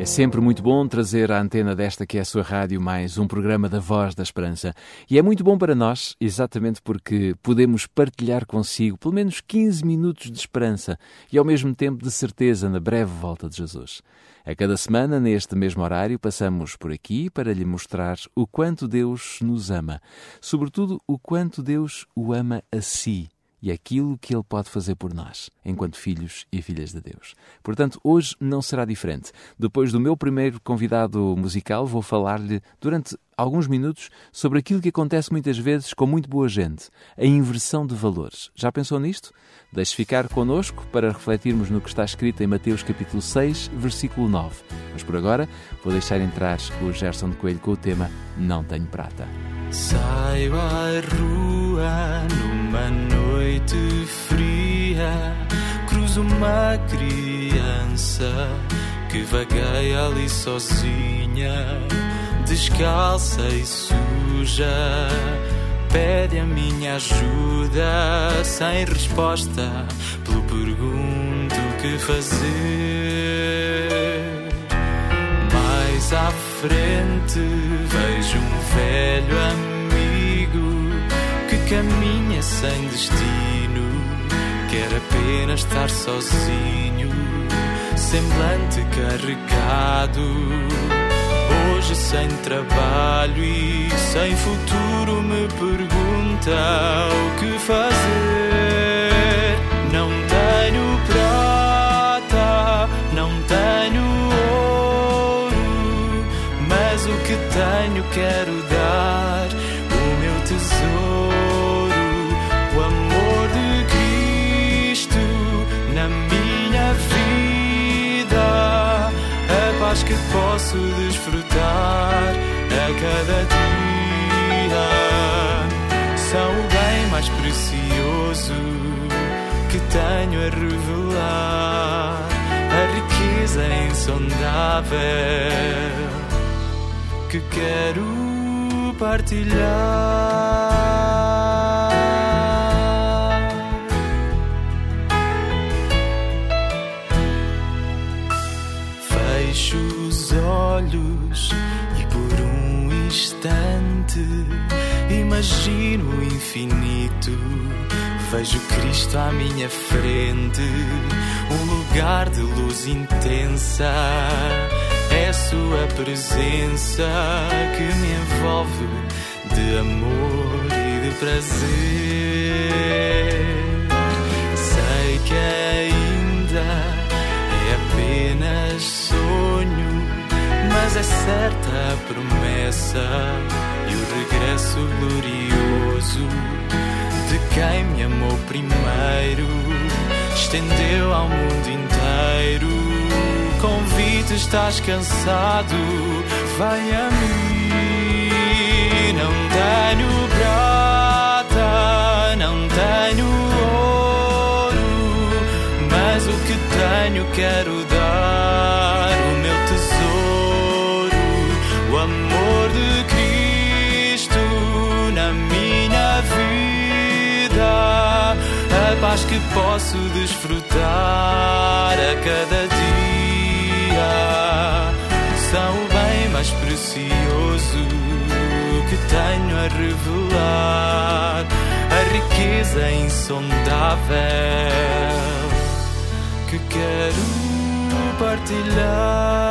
É sempre muito bom trazer à antena desta que é a sua rádio mais um programa da Voz da Esperança. E é muito bom para nós, exatamente porque podemos partilhar consigo pelo menos 15 minutos de esperança e ao mesmo tempo de certeza na breve volta de Jesus. A cada semana, neste mesmo horário, passamos por aqui para lhe mostrar o quanto Deus nos ama, sobretudo o quanto Deus o ama a si e aquilo que Ele pode fazer por nós, enquanto filhos e filhas de Deus. Portanto, hoje não será diferente. Depois do meu primeiro convidado musical, vou falar-lhe durante alguns minutos sobre aquilo que acontece muitas vezes com muito boa gente, a inversão de valores. Já pensou nisto? Deixe ficar connosco para refletirmos no que está escrito em Mateus capítulo 6, versículo 9. Mas por agora, vou deixar entrar o Gerson Coelho com o tema Não Tenho Prata. Saio à rua numa noite fria, cruzo uma criança que vagueia ali sozinha, descalça e suja. Pede a minha ajuda sem resposta, pelo pergunto que fazer. Mais à frente vejo um velho amigo caminha sem destino, quer apenas estar sozinho, semblante carregado. Hoje sem trabalho e sem futuro me pergunta o que fazer. Não tenho prata, não tenho ouro, mas o que tenho quero posso desfrutar a cada dia. São o bem mais precioso que tenho a revelar, a riqueza insondável que quero partilhar. Imagino o infinito. Vejo Cristo à minha frente, um lugar de luz intensa. É Sua presença que me envolve de amor e de prazer. Sei que ainda é apenas sonho, mas é certa a promessa e o regresso glorioso de quem me amou primeiro, estendeu ao mundo inteiro. Convite, estás cansado, vem a mim. Não tenho prata, não tenho ouro, mas o que tenho quero dar. Paz que posso desfrutar a cada dia. São o bem mais precioso que tenho a revelar, a riqueza insondável que quero partilhar.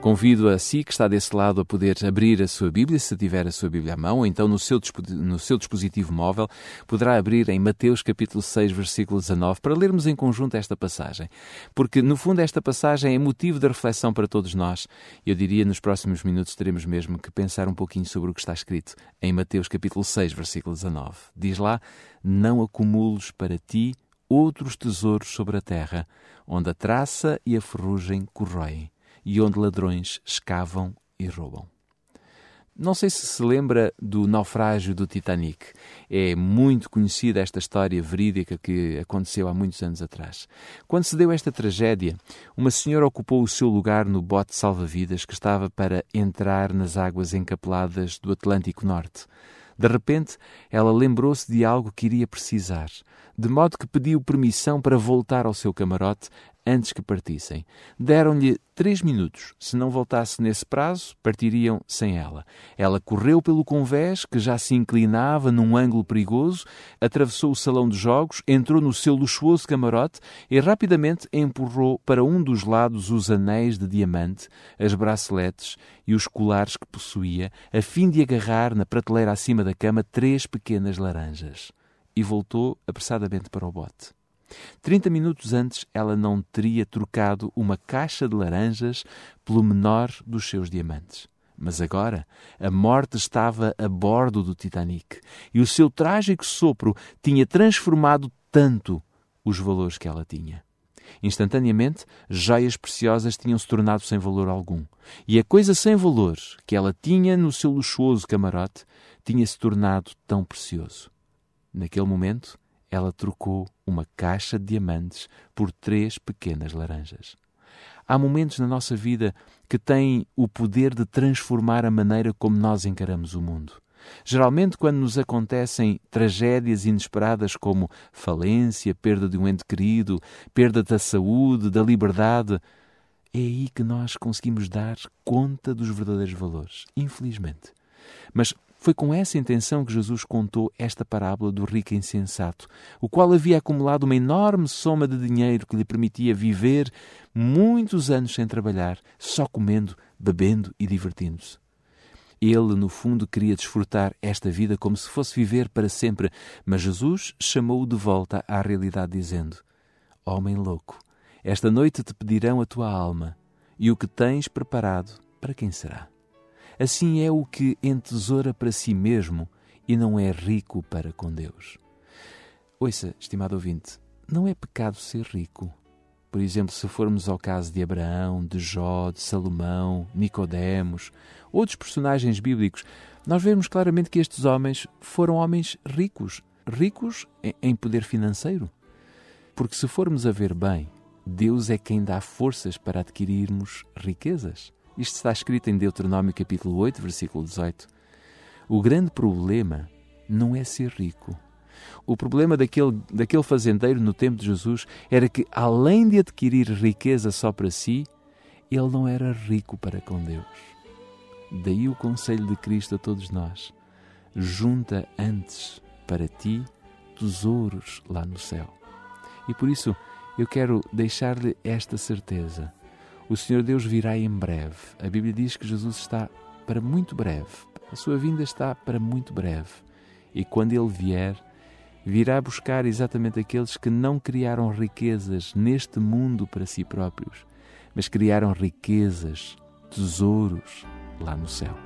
Convido a si que está desse lado a poder abrir a sua Bíblia, se tiver a sua Bíblia à mão, ou então no seu, no seu dispositivo móvel, poderá abrir em Mateus capítulo 6, versículo 19, para lermos em conjunto esta passagem. Porque, no fundo, esta passagem é motivo de reflexão para todos nós. Eu diria, nos próximos minutos teremos mesmo que pensar um pouquinho sobre o que está escrito em Mateus capítulo 6, versículo 19. Diz lá, não acumules para ti outros tesouros sobre a terra, onde a traça e a ferrugem corroem, e onde ladrões escavam e roubam. Não sei se se lembra do naufrágio do Titanic. É muito conhecida esta história verídica que aconteceu há muitos anos atrás. Quando se deu esta tragédia, uma senhora ocupou o seu lugar no bote salva-vidas que estava para entrar nas águas encapeladas do Atlântico Norte. De repente, ela lembrou-se de algo que iria precisar, de modo que pediu permissão para voltar ao seu camarote antes que partissem. Deram-lhe três minutos. Se não voltasse nesse prazo, partiriam sem ela. Ela correu pelo convés, que já se inclinava num ângulo perigoso, atravessou o salão de jogos, entrou no seu luxuoso camarote e rapidamente empurrou para um dos lados os anéis de diamante, as braceletes e os colares que possuía, a fim de agarrar na prateleira acima da cama três pequenas laranjas. E voltou apressadamente para o bote. Trinta minutos antes, ela não teria trocado uma caixa de laranjas pelo menor dos seus diamantes. Mas agora a morte estava a bordo do Titanic e o seu trágico sopro tinha transformado tanto os valores que ela tinha. Instantaneamente, joias preciosas tinham se tornado sem valor algum. E a coisa sem valor que ela tinha no seu luxuoso camarote tinha se tornado tão precioso. Naquele momento, ela trocou uma caixa de diamantes por três pequenas laranjas. Há momentos na nossa vida que têm o poder de transformar a maneira como nós encaramos o mundo. Geralmente, quando nos acontecem tragédias inesperadas como falência, perda de um ente querido, perda da saúde, da liberdade, é aí que nós conseguimos dar conta dos verdadeiros valores, infelizmente. Mas foi com essa intenção que Jesus contou esta parábola do rico insensato, o qual havia acumulado uma enorme soma de dinheiro que lhe permitia viver muitos anos sem trabalhar, só comendo, bebendo e divertindo-se. Ele, no fundo, queria desfrutar esta vida como se fosse viver para sempre, mas Jesus chamou-o de volta à realidade, dizendo: Homem louco, esta noite te pedirão a tua alma, e o que tens preparado, para quem será? Assim é o que entesoura para si mesmo e não é rico para com Deus. Ouça, estimado ouvinte, não é pecado ser rico. Por exemplo, se formos ao caso de Abraão, de Jó, de Salomão, Nicodemos, outros personagens bíblicos, nós vemos claramente que estes homens foram homens ricos, ricos em poder financeiro. Porque se formos a ver bem, Deus é quem dá forças para adquirirmos riquezas. Isto está escrito em Deuteronômio capítulo 8, versículo 18. O grande problema não é ser rico. O problema daquele, daquele fazendeiro no tempo de Jesus era que, além de adquirir riqueza só para si, ele não era rico para com Deus. Daí o conselho de Cristo a todos nós: junta antes para ti tesouros lá no céu. E por isso eu quero deixar-lhe esta certeza o Senhor Deus virá em breve. A Bíblia diz que Jesus está para muito breve. A sua vinda está para muito breve. E quando ele vier, virá buscar exatamente aqueles que não criaram riquezas neste mundo para si próprios, mas criaram riquezas, tesouros lá no céu.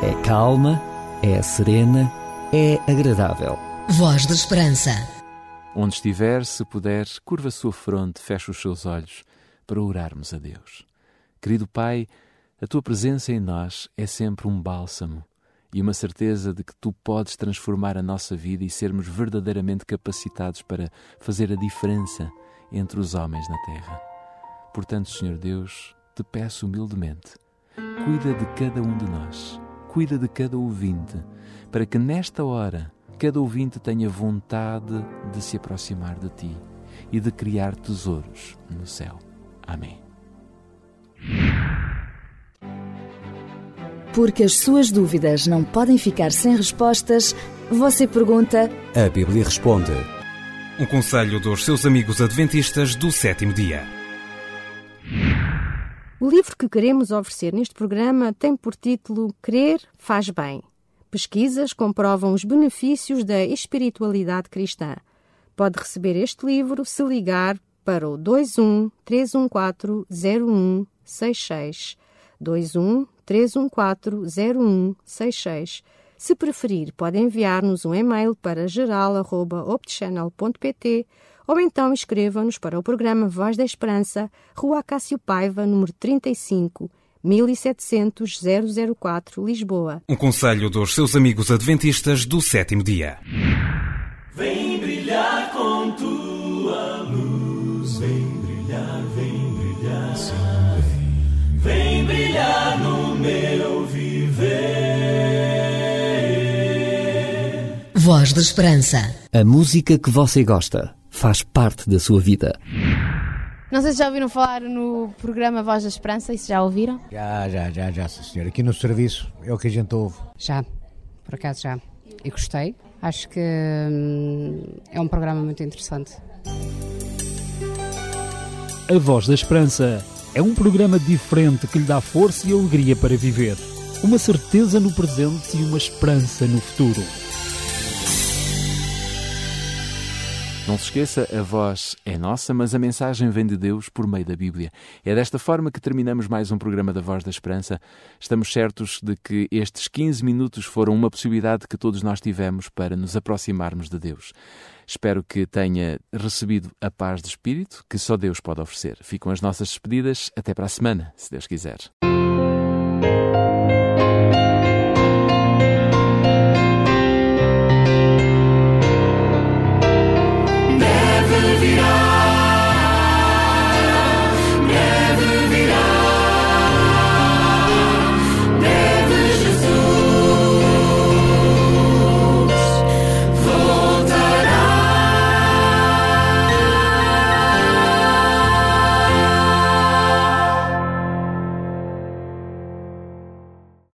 É calma, é serena, é agradável. Voz da Esperança. Onde estiver, se puder, curva a sua fronte, feche os seus olhos para orarmos a Deus. Querido Pai, a tua presença em nós é sempre um bálsamo e uma certeza de que tu podes transformar a nossa vida e sermos verdadeiramente capacitados para fazer a diferença entre os homens na terra. Portanto, Senhor Deus, te peço humildemente, cuida de cada um de nós, cuida de cada ouvinte, para que nesta hora cada ouvinte tenha vontade de se aproximar de ti e de criar tesouros no céu. Amém. Porque as suas dúvidas não podem ficar sem respostas, você pergunta. A Bíblia responde. Um conselho dos seus amigos adventistas do sétimo dia. O livro que queremos oferecer neste programa tem por título Crer faz bem. Pesquisas comprovam os benefícios da espiritualidade cristã. Pode receber este livro se ligar para o 21 314 0166. 21 314 0166. Se preferir, pode enviar-nos um e-mail para geral.optchannel.pt ou então escreva-nos para o programa Voz da Esperança, Rua Cássio Paiva, número 35, 1700 004, Lisboa. Um conselho dos seus amigos adventistas do sétimo dia. Vem brilhar com tua luz, vem brilhar, vem brilhar, sim, vem. Vem brilhar no meu viver. Voz da Esperança. A música que você gosta faz parte da sua vida. Não sei se já ouviram falar no programa Voz da Esperança, e se já ouviram? Já, já, já, já, sim, senhor. Aqui no serviço é o que a gente ouve. Já, por acaso já. E gostei. Acho que hum, é um programa muito interessante. A Voz da Esperança é um programa diferente que lhe dá força e alegria para viver. Uma certeza no presente e uma esperança no futuro. Não se esqueça, a voz é nossa, mas a mensagem vem de Deus por meio da Bíblia. É desta forma que terminamos mais um programa da Voz da Esperança. Estamos certos de que estes 15 minutos foram uma possibilidade que todos nós tivemos para nos aproximarmos de Deus. Espero que tenha recebido a paz de espírito que só Deus pode oferecer. Ficam as nossas despedidas. Até para a semana, se Deus quiser.